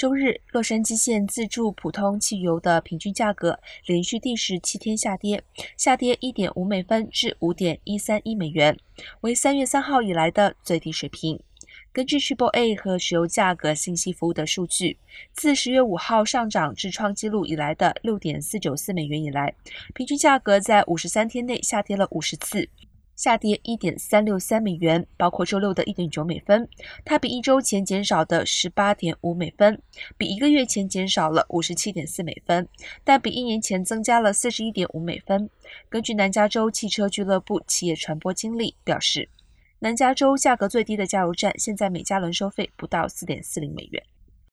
周日，洛杉矶县自助普通汽油的平均价格连续第十七天下跌，下跌一点五美分至五点一三一美元，为三月三号以来的最低水平。根据 Triple A 和石油价格信息服务的数据，自十月五号上涨至创纪录以来的六点四九四美元以来，平均价格在五十三天内下跌了五十次。下跌一点三六三美元，包括周六的一点九美分，它比一周前减少的十八点五美分，比一个月前减少了五十七点四美分，但比一年前增加了四十一点五美分。根据南加州汽车俱乐部企业传播经理表示，南加州价格最低的加油站现在每加仑收费不到四点四零美元。